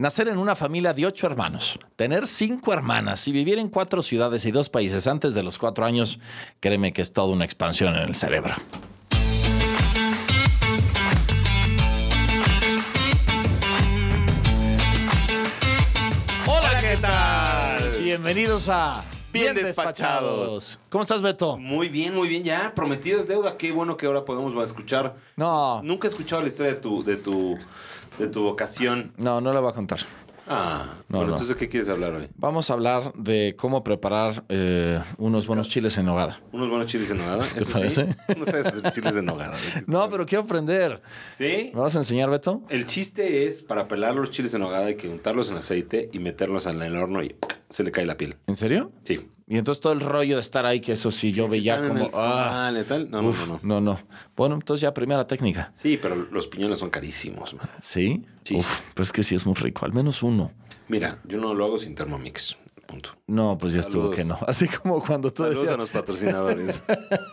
Nacer en una familia de ocho hermanos, tener cinco hermanas y vivir en cuatro ciudades y dos países antes de los cuatro años, créeme que es toda una expansión en el cerebro. Hola, ¿qué tal? Bienvenidos a Bien Bien Despachados. Despachados. ¿Cómo estás, Beto? Muy bien, muy bien. Ya, prometido es deuda. Qué bueno que ahora podemos escuchar. No, Nunca he escuchado la historia de tu, de tu, de tu vocación. no, no le voy a contar. Ah, No, bueno, no. entonces, ¿qué quieres hablar hoy? Vamos a hablar de cómo preparar eh, unos buenos chiles en nogada. ¿Unos buenos chiles en nogada? ¿Te parece? No sabes hacer chiles en nogada. No, pero quiero aprender. ¿Sí? ¿Me vas a enseñar, Beto? El chiste es, para pelar los chiles en nogada hay que untarlos en aceite y meterlos en el horno y se le cae la piel. ¿En serio? Sí. Y entonces todo el rollo de estar ahí, que eso sí, yo veía Están como... el- ah, letal. No, no, uf, no, no. no, no. Bueno, entonces ya primera técnica. Sí, pero los piñones son carísimos, man. ¿Sí? Sí. Uf, pero es que sí es muy rico, al menos uno. Mira, yo no lo hago sin Thermomix. Punto. No, pues ya estuvo que no. Así como cuando tú Saludos decías, a los patrocinadores.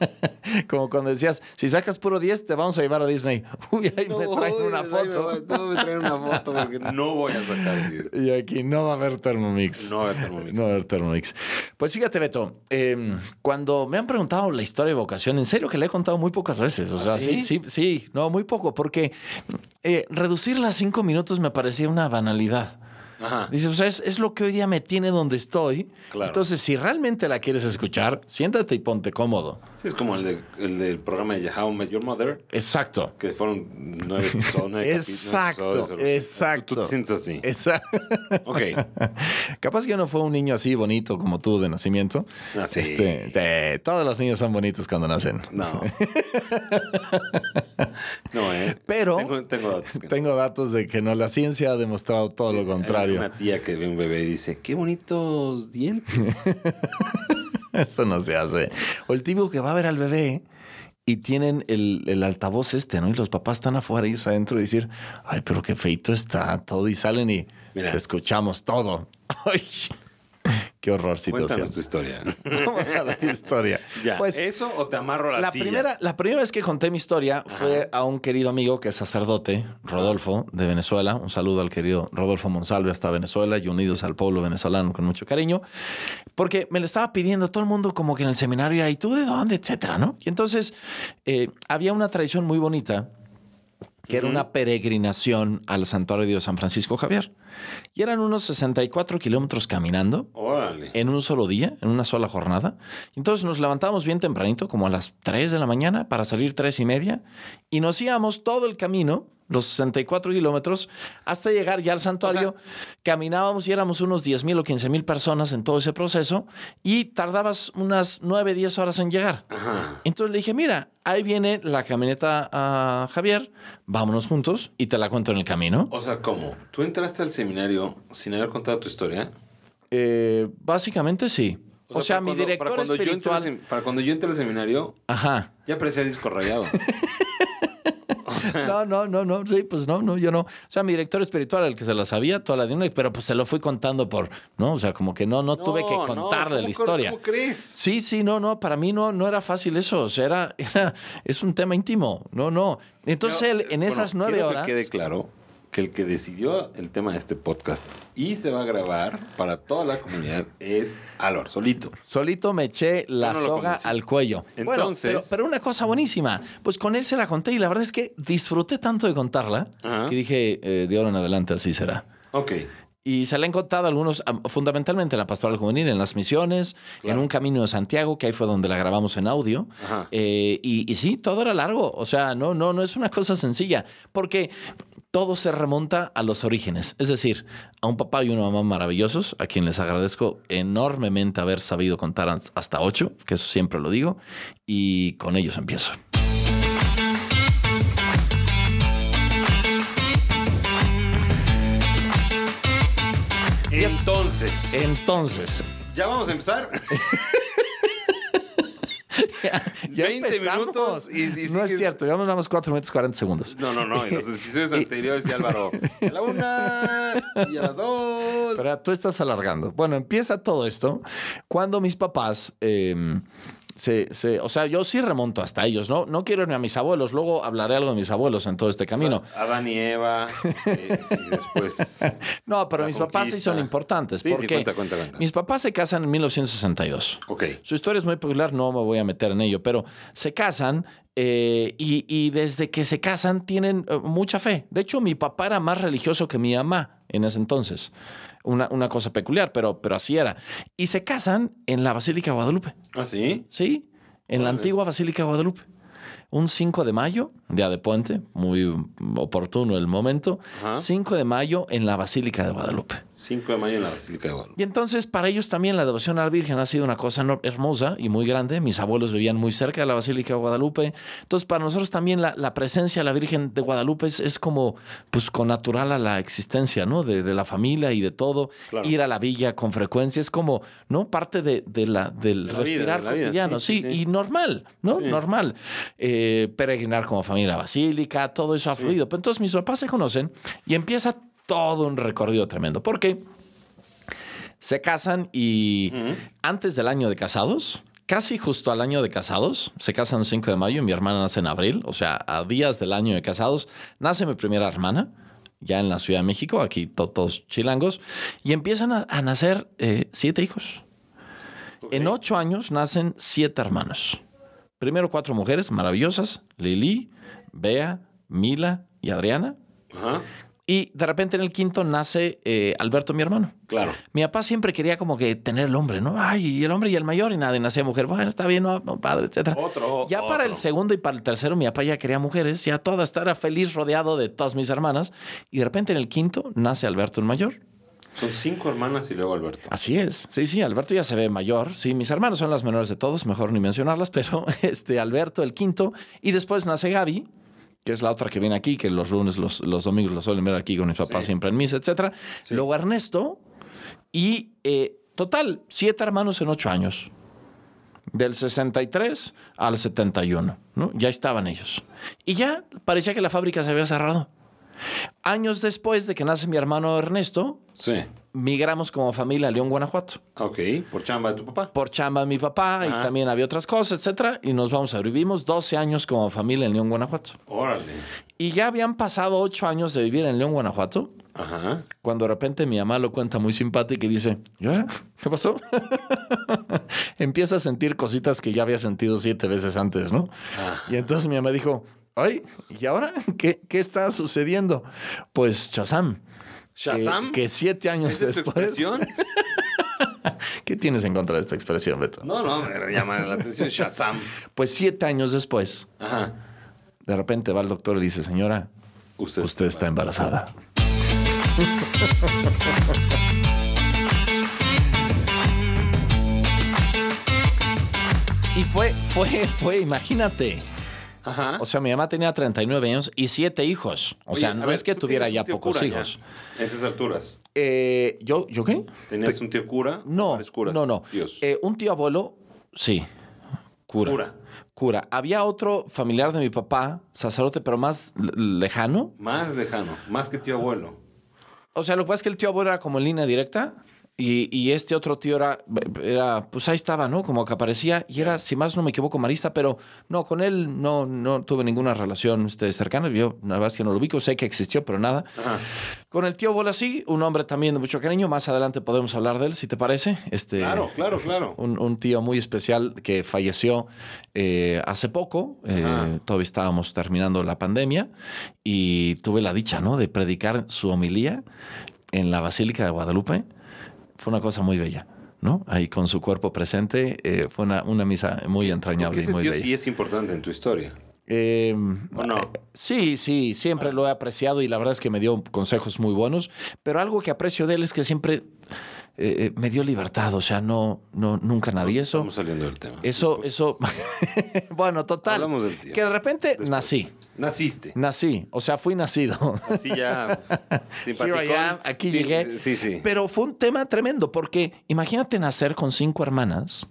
como cuando decías, si sacas puro 10, te vamos a llevar a Disney. Uy, ahí me traen una foto. No me traen una foto porque no voy a sacar 10. Y aquí no va a haber Thermomix. No va a haber Thermomix. No va a haber Thermomix. Pues fíjate, Beto, eh, cuando me han preguntado la historia de vocación, en serio que le he contado muy pocas veces. O sea, ¿Ah, sí, sí? sí, sí, no, muy poco, porque eh, reducirla a cinco minutos me parecía una banalidad. Ajá. Dice, o sea, es, es lo que hoy día me tiene donde estoy. Claro. Entonces, si realmente la quieres escuchar, siéntate y ponte cómodo. Sí, es como el, de- el del programa de How I Met Your Mother, Exacto. que fueron nueve nueve Exacto, episodios. exacto. Tú te sientes así. Exacto. Ok. Capaz que no fue un niño así bonito como tú de nacimiento. Ah, sí. Este, todos los niños son bonitos cuando nacen. No. no, eh. Pero- Tengo, tengo datos. que. Tengo datos de que no, la ciencia ha demostrado todo lo Hay contrario. Una tía que ve un bebé y dice, qué bonitos dientes. Eso no se hace. O el tipo que va a ver al bebé y tienen el, el altavoz este, ¿no? Y los papás están afuera, ellos adentro y decir, ay, pero qué feito está todo. Y salen y Mira. escuchamos todo. Qué horror situación. Cuéntanos tu historia. Vamos a la historia. ya. Pues ¿Eso o te amarro a la, la silla? primera, la primera vez que conté mi historia fue a un querido amigo que es sacerdote, Rodolfo, de Venezuela. Un saludo al querido Rodolfo Monsalve hasta Venezuela y unidos al pueblo venezolano con mucho cariño. Porque me lo estaba pidiendo todo el mundo como que en el seminario era, ¿y tú de dónde? Etcétera, ¿no? Y entonces eh, había una tradición muy bonita que era una peregrinación al santuario de San Francisco Javier. Y eran unos 64 kilómetros caminando Órale. en un solo día, en una sola jornada. Entonces nos levantamos bien tempranito, como a las 3 de la mañana, para salir tres y media, y nos íbamos todo el camino, los 64 kilómetros, hasta llegar ya al santuario. Caminábamos y éramos unos 10 mil o 15 mil personas en todo ese proceso, y tardabas unas 9, 10 horas en llegar. Ajá. Entonces le dije, mira, ahí viene la camioneta a Javier, vámonos juntos y te la cuento en el camino. O sea, ¿cómo? ¿Tú entraste al seminario sin haber contado tu historia? Eh, básicamente sí. O sea, mi cuando- director para cuando yo entré espiritual... sem- para cuando yo entré al seminario, Ajá. ya parecía disco rayado. No, no, no, no, sí, pues no, no, yo no. O sea, mi director espiritual, el que se la sabía, toda la de una, pero pues se lo fui contando por, ¿no? O sea, como que no, no, tuve que no, contarle la ¿cómo- historia. ¿Cómo crees? Sí, sí, no, no, para mí no, no era fácil eso, o sea, era, era es un tema íntimo, no, no. Entonces él, en bueno, esas nueve horas, que quede claro que el que decidió el tema de este podcast y se va a grabar para toda la comunidad es Álvaro Solito. solito me eché la no soga conocí. al cuello. bueno, Entonces- pero, pero una cosa buenísima, pues con él se la conté y la verdad es que disfruté tanto de contarla Ajá. que dije, eh, de ahora en adelante así será. Ok. Y se le han contado algunos, am- fundamentalmente en la pastoral juvenil, en las misiones, Claro. en un camino de Santiago, que ahí fue donde la grabamos en audio. Eh, y, y sí, todo era largo. O sea, no, no, no es una cosa sencilla. Porque todo se remonta a los orígenes. Es decir, a un papá y una mamá maravillosos, a quien les agradezco enormemente haber sabido contar hasta ocho, que eso siempre lo digo. Y con ellos empiezo. Entonces, Entonces, ya vamos a empezar. ya 20 empezamos. minutos y- y no es cierto, llevamos nada más 4 minutos 40 segundos. No, no, no. En los episodios anteriores decía Álvaro, a la una y a las dos. Pero tú estás alargando. Bueno, empieza todo esto cuando mis papás eh, Sí, sí. O sea, yo sí remonto hasta ellos, ¿no? No quiero irme a mis abuelos. Luego hablaré algo de mis abuelos en todo este camino. Adán y Eva. eh, y después. No, pero mis papás sí son importantes. Sí, sí, porque cuenta, cuenta, cuenta. mis papás se casan en 1962. Ok. Su historia es muy popular, no me voy a meter en ello, pero se casan eh, y, y desde que se casan tienen eh, mucha fe. De hecho, mi papá era más religioso que mi mamá en ese entonces. Una, una cosa peculiar, pero, pero así era. Y se casan en la Basílica de Guadalupe. ¿Ah, sí? Sí, en la antigua Basílica de Guadalupe. Un 5 de mayo, día de puente, muy oportuno el momento. Ajá. 5 de mayo en la Basílica de Guadalupe. 5 de mayo en la Basílica de Guadalupe. Y entonces para ellos también la devoción a la Virgen ha sido una cosa hermosa y muy grande. Mis abuelos vivían muy cerca de la Basílica de Guadalupe. Entonces para nosotros también la, la presencia de la Virgen de Guadalupe es, es como pues con natural a la existencia, ¿no? De, de la familia y de todo. Claro. Ir a la villa con frecuencia es como, ¿no? Parte de, de la, del De la vida, respirar la cotidiano, sí, sí, sí, sí. y normal, ¿no? Sí. Normal. Eh, peregrinar como familia a la Basílica, todo eso ha fluido. Pero entonces mis papás se conocen y empieza todo un recorrido tremendo. Porque se casan y antes del año de casados, casi justo al año de casados, se casan el 5 de mayo y mi hermana nace en abril, o sea, a días del año de casados, nace mi primera hermana, ya en la Ciudad de México, aquí to- todos chilangos, y empiezan a, a nacer eh, siete hijos. En ocho años nacen siete hermanos. Primero cuatro mujeres maravillosas, Lili, Bea, Mila y Adriana. Ajá. Y de repente en el quinto nace eh, Alberto, mi hermano. Claro. Mi papá siempre quería como que tener el hombre, ¿no? Ay, y el hombre y el mayor y nada, y nacía mujer. Bueno, está bien, no, no, padre, etcétera. Otro, Ya para el segundo y para el tercero, mi papá ya quería mujeres, ya toda estaba feliz rodeado de todas mis hermanas. Y de repente en el quinto nace Alberto el mayor. Son cinco hermanas y luego Alberto. Así es. Sí, sí, Alberto ya se ve mayor. Sí, mis hermanos son las menores de todos, mejor ni mencionarlas, pero este Alberto el quinto. Y después nace Gaby, que es la otra que viene aquí, que los lunes, los, los domingos los suelen ver aquí con mis papás Sí. siempre en misa, etcétera. Luego Ernesto y eh, total, siete hermanos en ocho años. Del 63 al 71, ¿no? Ya estaban ellos. Y ya parecía que la fábrica se había cerrado. Años después de que nace mi hermano Ernesto, Sí. migramos como familia a León, Guanajuato. Ok. Por chamba de tu papá. Por chamba de mi papá y también había otras cosas, etcétera. Y nos vamos a vivimos 12 años como familia en León, Guanajuato. Órale. Y ya habían pasado 8 años de vivir en León, Guanajuato, Ajá. cuando de repente mi mamá lo cuenta muy simpática y dice, ¿y ahora? ¿Qué pasó? Empieza a sentir cositas que ya había sentido siete veces antes, ¿no? Y entonces mi mamá dijo, ay, ¿y ahora? ¿Qué, qué está sucediendo? Pues Shazam. ¿Shazam? Que, siete años ¿Esa es tu después. ¿Qué tienes en contra de esta expresión, Beto? No, no, me llama la atención Shazam. Pues siete años después, Ajá. de repente va el doctor y le dice, señora, Usted, usted está embarazada. Y fue, fue, fue, imagínate. Ajá. O sea, mi mamá tenía 39 años y siete hijos. O Oye, sea, no ver, es que tuviera ya pocos hijos. A esas alturas. Eh, ¿yo, ¿Yo qué? ¿Tenías un tío cura? No, no, no. Eh, un tío abuelo, sí. Cura. Cura. Cura. Había otro familiar de mi papá, sacerdote, pero más lejano. Más lejano. Más que tío abuelo. O sea, lo que pasa es que el tío abuelo era como en línea directa y, y este otro tío era, era, pues ahí estaba, ¿no? Como que aparecía y era, si más no me equivoco, marista, pero no, con él no, no tuve ninguna relación este, cercana. Yo, la verdad es que no lo ubico, sé que existió, pero nada. Ajá. Con el tío abuelo sí, un hombre también de mucho cariño. Más adelante podemos hablar de él, si te parece. Este, Claro, claro, claro. un, un tío muy especial que falleció eh, hace poco. Eh, todavía estábamos terminando la pandemia y tuve la dicha, ¿no? De predicar su homilía en la Basílica de Guadalupe. Fue una cosa muy bella, ¿no? Ahí con su cuerpo presente. eh, fue una, una misa muy entrañable y muy bella. sí es importante en tu historia. Eh, ¿O no? Sí, sí, siempre lo he apreciado y la verdad es que me dio consejos muy buenos, pero algo que aprecio de él es que siempre eh, eh, me dio libertad, o sea, no, no, nunca nadie eso. Estamos saliendo del tema. Eso, eso, bueno, total. Hablamos del tío. Que de repente Después. nací, Naciste. nací, o sea, fui nacido. Así ya. Here I am, aquí Sí, llegué. Sí, sí. Pero fue un tema tremendo, porque imagínate nacer con cinco hermanas,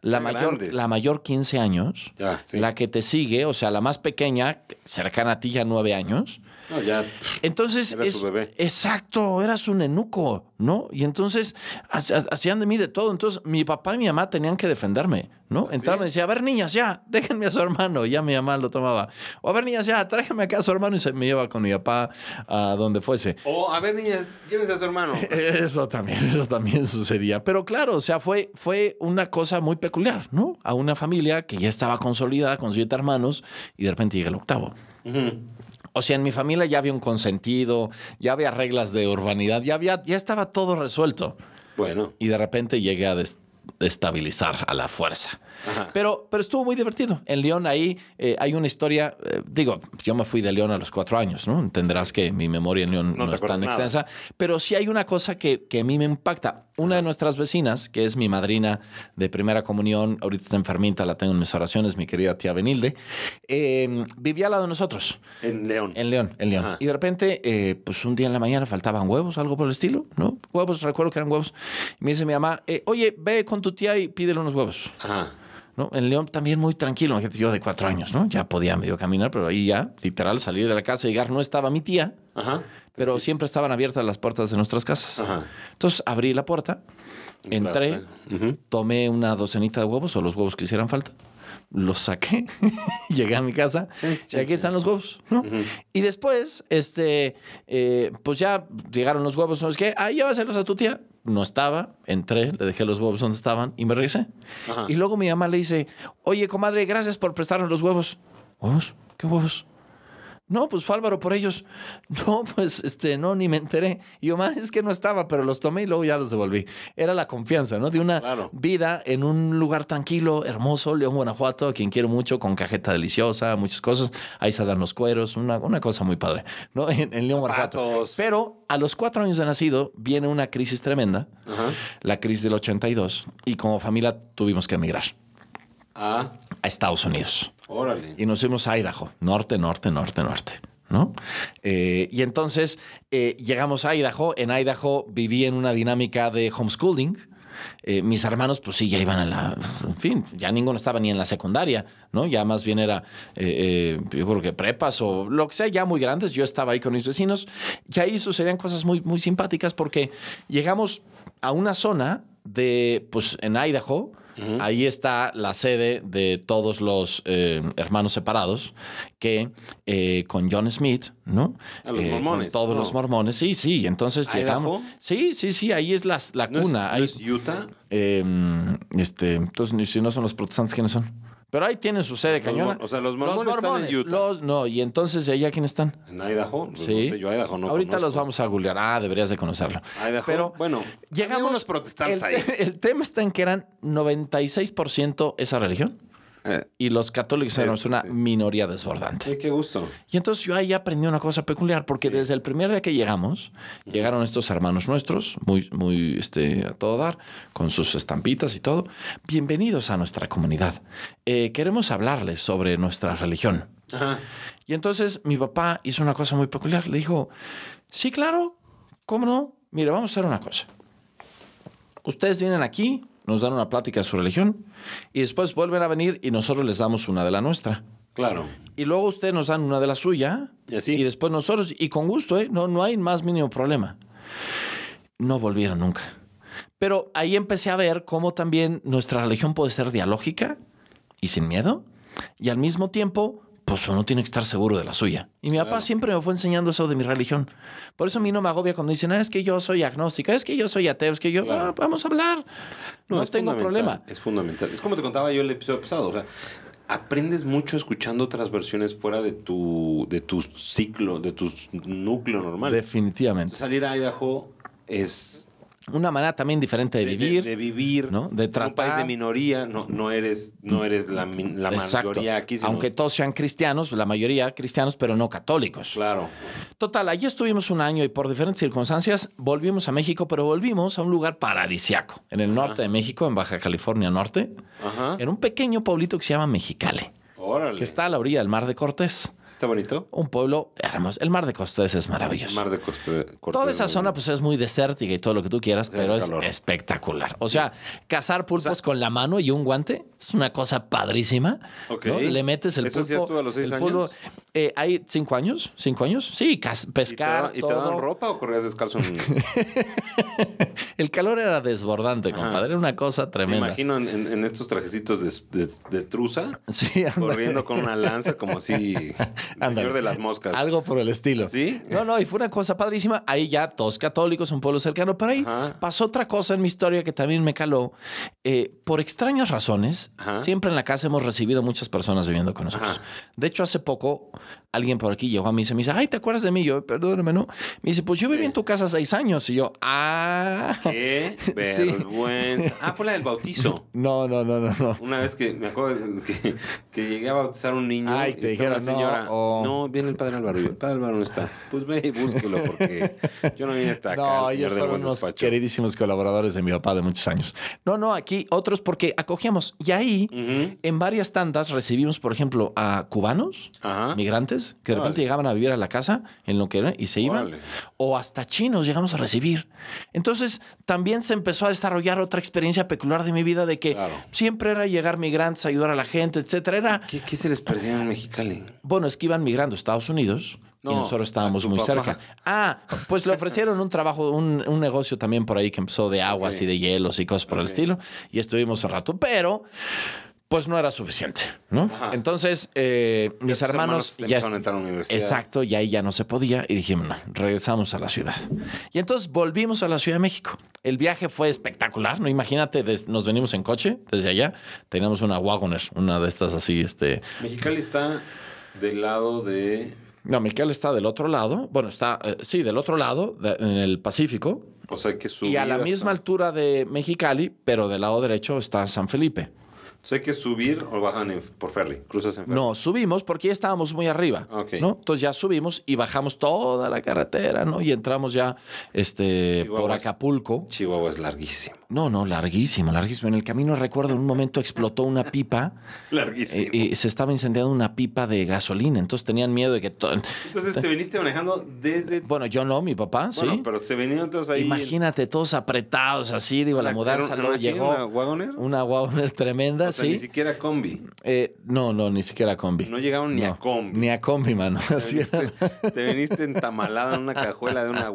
la mayor, la mayor 15 años, Ya, sí. la que te sigue, o sea, la más pequeña, cercana a ti ya nueve años, No, ya. Entonces, Era su bebé. exacto, era su nenuco, ¿no? Y entonces ha- hacían de mí de todo. Entonces, mi papá y mi mamá tenían que defenderme, ¿no? Entraban y decía, a ver, niñas, ya, déjenme a su hermano. Y Ya mi mamá lo tomaba. O a ver, niñas, ya, tráiganme acá a su hermano y se me lleva con mi papá a donde fuese. O, a ver, niñas, llévense a su hermano. Eso también, eso también sucedía. Pero claro, o sea, fue, fue una cosa muy peculiar, ¿no? A una familia que ya estaba consolidada con siete hermanos y de repente llega el octavo. Ujú. O sea, en mi familia ya había un consentido, ya había reglas de urbanidad, ya, había, ya estaba todo resuelto. Bueno. Y de repente llegué a des- destabilizar a la fuerza. Ajá. Pero, pero estuvo muy divertido. En León ahí eh, hay una historia, eh, digo, yo me fui de León a los cuatro años, ¿no? Entenderás que mi memoria en León No es tan nada. extensa, pero sí hay una cosa que, que a mí me impacta. Una de nuestras vecinas, que es mi madrina de primera comunión, ahorita está enfermita, la tengo en mis oraciones, mi querida tía Benilde, eh, vivía al lado de nosotros. En León. En León, en León. Ajá. Y de repente, eh, pues un día en la mañana faltaban huevos, algo por el estilo, ¿no? Huevos, recuerdo que eran huevos. Y me dice mi mamá, oye, ve con tu tía y pídele unos huevos. Ajá. ¿no? En León también muy tranquilo, yo de cuatro años, ¿no? Ya podía medio caminar, pero ahí ya, literal, salir de la casa, llegar, no estaba mi tía, Ajá. pero siempre estaban abiertas las puertas de nuestras casas. Ajá. Entonces abrí la puerta, entré, tomé una docenita de huevos o los huevos que hicieran falta. Los saqué, llegué a mi casa y aquí están los huevos, ¿no? Y después, este, eh, pues ya llegaron los huevos, ¿no es qué? Ah, llévaselos a tu tía. No estaba, entré, le dejé los huevos donde estaban y me regresé. Ajá. Y luego mi mamá le dice, oye, comadre, gracias por prestarnos los huevos. ¿Huevos? ¿Qué huevos? No, pues fue Álvaro por ellos. No, pues este, no, ni me enteré. Y yo, "Ma, es que no estaba, pero los tomé y luego ya los devolví. Era la confianza, ¿no? De una Claro. vida en un lugar tranquilo, hermoso, León, Guanajuato, a quien quiero mucho, con cajeta deliciosa, muchas cosas. Ahí se dan los cueros, una, una cosa muy padre, ¿no? En, en León, Guanajuato. Pero a los cuatro años de nacido viene una crisis tremenda, Ajá. la crisis del 82, y como familia tuvimos que emigrar A Estados Unidos órale. y nos fuimos a Idaho, norte, norte, norte, norte. ¿No? Eh, y entonces eh, llegamos a Idaho. En Idaho viví en una dinámica de homeschooling. Eh, mis hermanos, pues sí, ya iban a la. En fin, ya ninguno estaba ni en la secundaria, ¿no? Ya más bien era, eh, eh, yo creo que prepas o lo que sea, ya muy grandes. Yo estaba ahí con mis vecinos. Y ahí sucedían cosas muy, muy simpáticas porque llegamos a una zona de, pues en Idaho, Ahí está la sede de todos los eh, hermanos separados, que eh, con John Smith, ¿no? A los Eh, mormones, Con todos ¿no? los mormones, sí, sí. Entonces ¿Idaho? llegamos. Sí, sí, sí, ahí es la, la ¿No es, cuna. no ahí- es Utah? eh, este, entonces, si no son los protestantes, ¿quiénes son? Pero ahí tienen su sede Los cañona. o sea, los mormones están en Utah. los- no, y entonces, ¿allá quiénes están? ¿En Idaho? Pues Sí. No sé, yo Idaho no Ahorita conozco. los vamos a googlear. Ah, deberías de conocerlo. Idaho, Pero bueno, llegamos. unos protestantes el, ahí. el tema está en que eran 96% esa religión Eh, y los católicos eran Eso, una sí. minoría desbordante. sí, qué gusto. Y entonces yo ahí aprendí una cosa peculiar, porque desde el primer día que llegamos, llegaron estos hermanos nuestros, muy, muy este, a todo dar, con sus estampitas y todo. Bienvenidos a nuestra comunidad. Eh, queremos hablarles sobre nuestra religión. Ajá. Y entonces mi papá hizo una cosa muy peculiar. Le dijo, sí, claro, ¿cómo no? Mire, vamos a hacer una cosa. Ustedes vienen aquí, nos dan una plática de su religión y después vuelven a venir y nosotros les damos una de la nuestra. Claro. Y luego ustedes nos dan una de la suya. Y así. después nosotros, y con gusto, ¿eh? No, no hay más mínimo problema. No volvieron nunca. Pero ahí empecé a ver cómo también nuestra religión puede ser dialógica y sin miedo. Y al mismo tiempo, pues uno tiene que estar seguro de la suya. Y mi papá siempre me fue enseñando eso de mi religión. Por eso a mí no me agobia cuando dicen, ah, es que yo soy agnóstica, es que yo soy ateo, es que yo, Claro. ah, vamos a hablar. No, tengo problema. Es fundamental. Es como te contaba yo el episodio pasado. O sea, aprendes mucho escuchando otras versiones fuera de tu, de tu ciclo, de tu núcleo normal. Definitivamente. Salir a Idaho es Una manera también diferente de vivir. de, vivir, ¿no? De En un país tratar. de minoría, no, no eres, no eres la, mayoría aquí, sino- Aunque todos sean cristianos, la mayoría cristianos, pero no católicos. claro, Total, allí estuvimos un año y por diferentes circunstancias volvimos a México, pero volvimos a un lugar paradisiaco, en el norte de México, en Baja California Norte, ajá, en un pequeño pueblito que se llama Mexicali. Órale. que está a la orilla del Mar de Cortés. ¿Sí ¿Está bonito? Un pueblo hermoso. El Mar de Cortés es maravilloso. Mar de Coste- Cortés. Toda esa zona pues es muy desértica y todo lo que tú quieras, pero es espectacular. O sea, cazar pulpos con la mano y un guante es una cosa padrísima. Ok. ¿no? Le metes el ¿Eso pulpo. hacías tú a los seis el pulpo- años? eh, ¿Hay cinco años? ¿Cinco años? Sí, cas- ¿Y te, pescar, y te todo. daban ropa o corrías descalzo? En... El calor era desbordante, compadre. Era una cosa Me tremenda. imagino en, en- en estos trajecitos de, de- de truza, Sí, corriendo con una lanza como si el Ándale. señor de las moscas. Algo por el estilo. ¿Sí? No, no, y fue una cosa padrísima. Ahí ya todos católicos, un pueblo cercano. Pero ahí Ajá. pasó otra cosa en mi historia que también me caló. Eh, por extrañas razones, Ajá. siempre en la casa hemos recibido muchas personas viviendo con nosotros. Ajá. De hecho, hace poco alguien por aquí llegó a mí y se me dice, ay, ¿te acuerdas de mí? Yo, perdóname, ¿no? Me dice, pues yo viví en tu casa seis años. Y yo, ah. ¡Qué Sí. vergüenza! Ah, fue la del bautizo. No, no, no, no, no. Una vez que me acuerdo que, que llegué a bautizar a un niño. Ay, te dijeron, una señora. no, viene el padre Álvaro. El padre Álvaro no está. Pues ve y búsquelo porque yo no vine hasta acá. No, el ellos fueron unos despacho. queridísimos colaboradores de mi papá de muchos años. No, no, aquí otros porque acogíamos. Y ahí, en varias tandas, recibimos, por ejemplo, a cubanos, Ajá. migrantes, que de repente llegaban a vivir a la casa en lo que era y se iban. O hasta chinos llegamos a recibir. Entonces, también se empezó a desarrollar otra experiencia peculiar de mi vida de que Claro. siempre era llegar migrantes, ayudar a la gente, etcétera. Era, ¿Qué, qué se les perdió en Mexicali? bueno, es que iban migrando a Estados Unidos y No, nosotros estábamos muy papá. cerca. Ah, pues le ofrecieron un trabajo, un, un negocio también por ahí que empezó de aguas y de hielos y cosas por el estilo. Y estuvimos un rato, pero pues no era suficiente, ¿no? Ajá. Entonces, eh, mis hermanos, hermanos ya... a entrar a la universidad. Exacto, y ahí ya no se podía y dijimos, no, regresamos a la ciudad. Y entonces volvimos a la Ciudad de México. El viaje fue espectacular, ¿no? Imagínate, des- nos venimos en coche desde allá, teníamos una Wagoner, una de estas así, este... Mexicali está del lado de. No, Miguel está del otro lado. Bueno, está, eh, sí, del otro lado, de- en el Pacífico. O sea, que y a la misma altura de Mexicali, pero del lado derecho está San Felipe. Sea, hay que subir o bajan en- por ferry. Cruzas en ferry. No, subimos porque ya estábamos muy arriba. Ok. ¿no? Entonces ya subimos y bajamos toda la carretera, ¿no? Y entramos ya este, por. Acapulco. Chihuahua es larguísimo. No, no, larguísimo, larguísimo. En el camino recuerdo en un momento explotó una pipa Larguísimo. eh, y se estaba incendiando una pipa de gasolina. Entonces tenían miedo de que... to- Entonces te viniste manejando desde. Bueno, yo no, mi papá, Bueno, sí. pero se venían todos ahí. Imagínate, todos apretados así, digo, la, mudanza luego llegó. ¿Una Wagoner? Una Wagoner tremenda, O sea, sí. ni siquiera combi. Eh, no, no, ni siquiera combi. No llegaron ni a combi. Ni a combi, mano. Así Te era. viniste, te viniste entamalado en una cajuela de una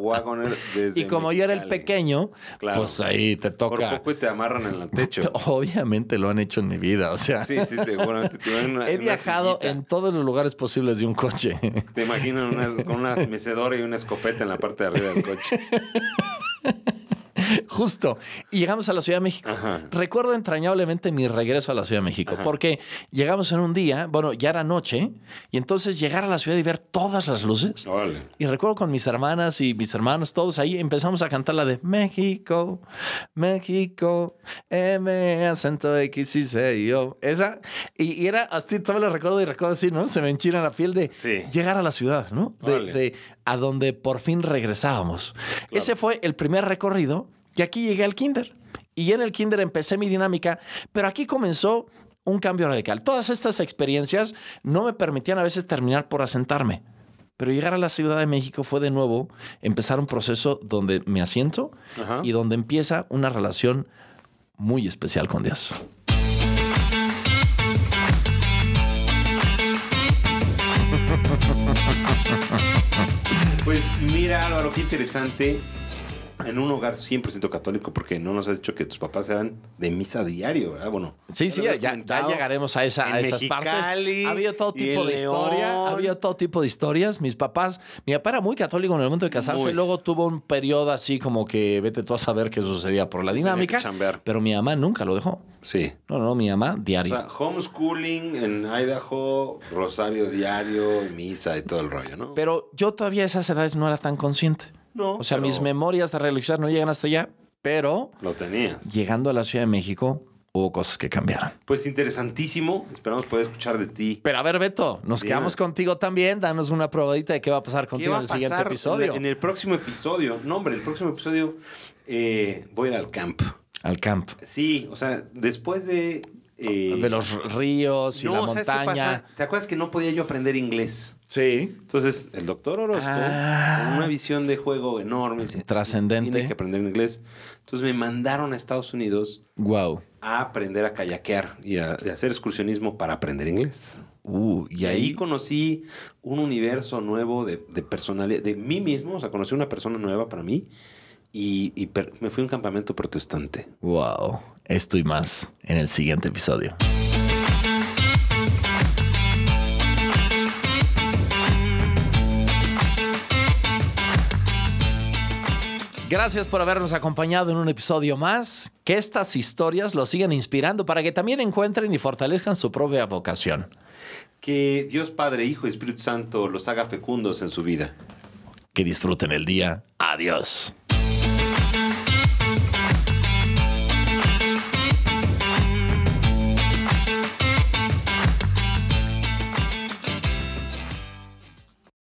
desde Y como yo era el pequeño, Claro. pues ahí te Por toca. poco y te amarran en el techo. Obviamente lo han hecho en mi vida, o sea. Sí, sí, seguramente. Te imaginan una- He en viajado en todos los lugares posibles de un coche. Te imaginan una- con una mecedora y una escopeta en la parte de arriba del coche. Justo. Y llegamos a la Ciudad de México. Ajá. Recuerdo entrañablemente mi regreso a la Ciudad de México, porque llegamos en un día, bueno, ya era noche, y entonces llegar a la ciudad y ver todas las luces. Y recuerdo con mis hermanas y mis hermanos, todos ahí, empezamos a cantar la de México, México, M, acento X y C, yo. Esa, y, y era así, todavía lo recuerdo y recuerdo así, ¿no? Se me enchina la piel de Sí. llegar a la ciudad, ¿no? De a donde por fin regresábamos. Ese fue el primer recorrido y aquí llegué al kinder. Y en el kinder empecé mi dinámica, pero aquí comenzó un cambio radical. Todas estas experiencias no me permitían a veces terminar por asentarme. Pero llegar a la Ciudad de México fue de nuevo empezar un proceso donde me asiento Ajá. y donde empieza una relación muy especial con Dios. Pues mira, Álvaro, qué interesante. En un hogar 100% católico, porque no nos has dicho que tus papás eran de misa diario, ¿verdad? Bueno, Sí, sí, ya, llegaremos a, esa, a esas partes. Mexicali Ha habido todo tipo de historia, León. ha habido todo tipo de historias. Mis papás, mi papá era muy católico en el momento de casarse, Muy. luego tuvo un periodo así como que vete tú a saber qué sucedía por la dinámica, pero mi mamá nunca lo dejó. Sí. No, no, mi mamá O diario. sea, homeschooling en Idaho, rosario diario, misa y todo el rollo, ¿no? pero yo todavía a esas edades no era tan consciente. No, O sea, pero- mis memorias de religiosidad no llegan hasta allá, pero Lo tenías. llegando a la Ciudad de México hubo cosas que cambiaron. Pues interesantísimo. Esperamos poder escuchar de ti. Pero a ver, Beto, nos quedamos contigo también. Danos una probadita de qué va a pasar ¿Qué contigo en el siguiente episodio. En el próximo episodio. No, hombre, el próximo episodio eh, voy a ir al camp. Al camp. Sí, o sea, después de Eh, De los ríos y la ¿sabes qué montaña. pasa? ¿Te acuerdas que no podía yo aprender inglés? Sí. Entonces, el doctor Orozco, Ah. con una visión de juego enorme, Trascendente. Tiene que aprender inglés. Entonces me mandaron a Estados Unidos Wow. a aprender a kayakear y a, a hacer excursionismo para aprender inglés. Uh, y Y ahí ahí. conocí un universo nuevo de, de personalidad, de mí mismo, o sea, conocí una persona nueva para mí y, y per- me fui a un campamento protestante. Wow. Esto y más en el siguiente episodio. Gracias por habernos acompañado en un episodio más. Que estas historias los sigan inspirando para que también encuentren y fortalezcan su propia vocación. Que Dios Padre, Hijo y Espíritu Santo los haga fecundos en su vida. Que disfruten el día. Adiós.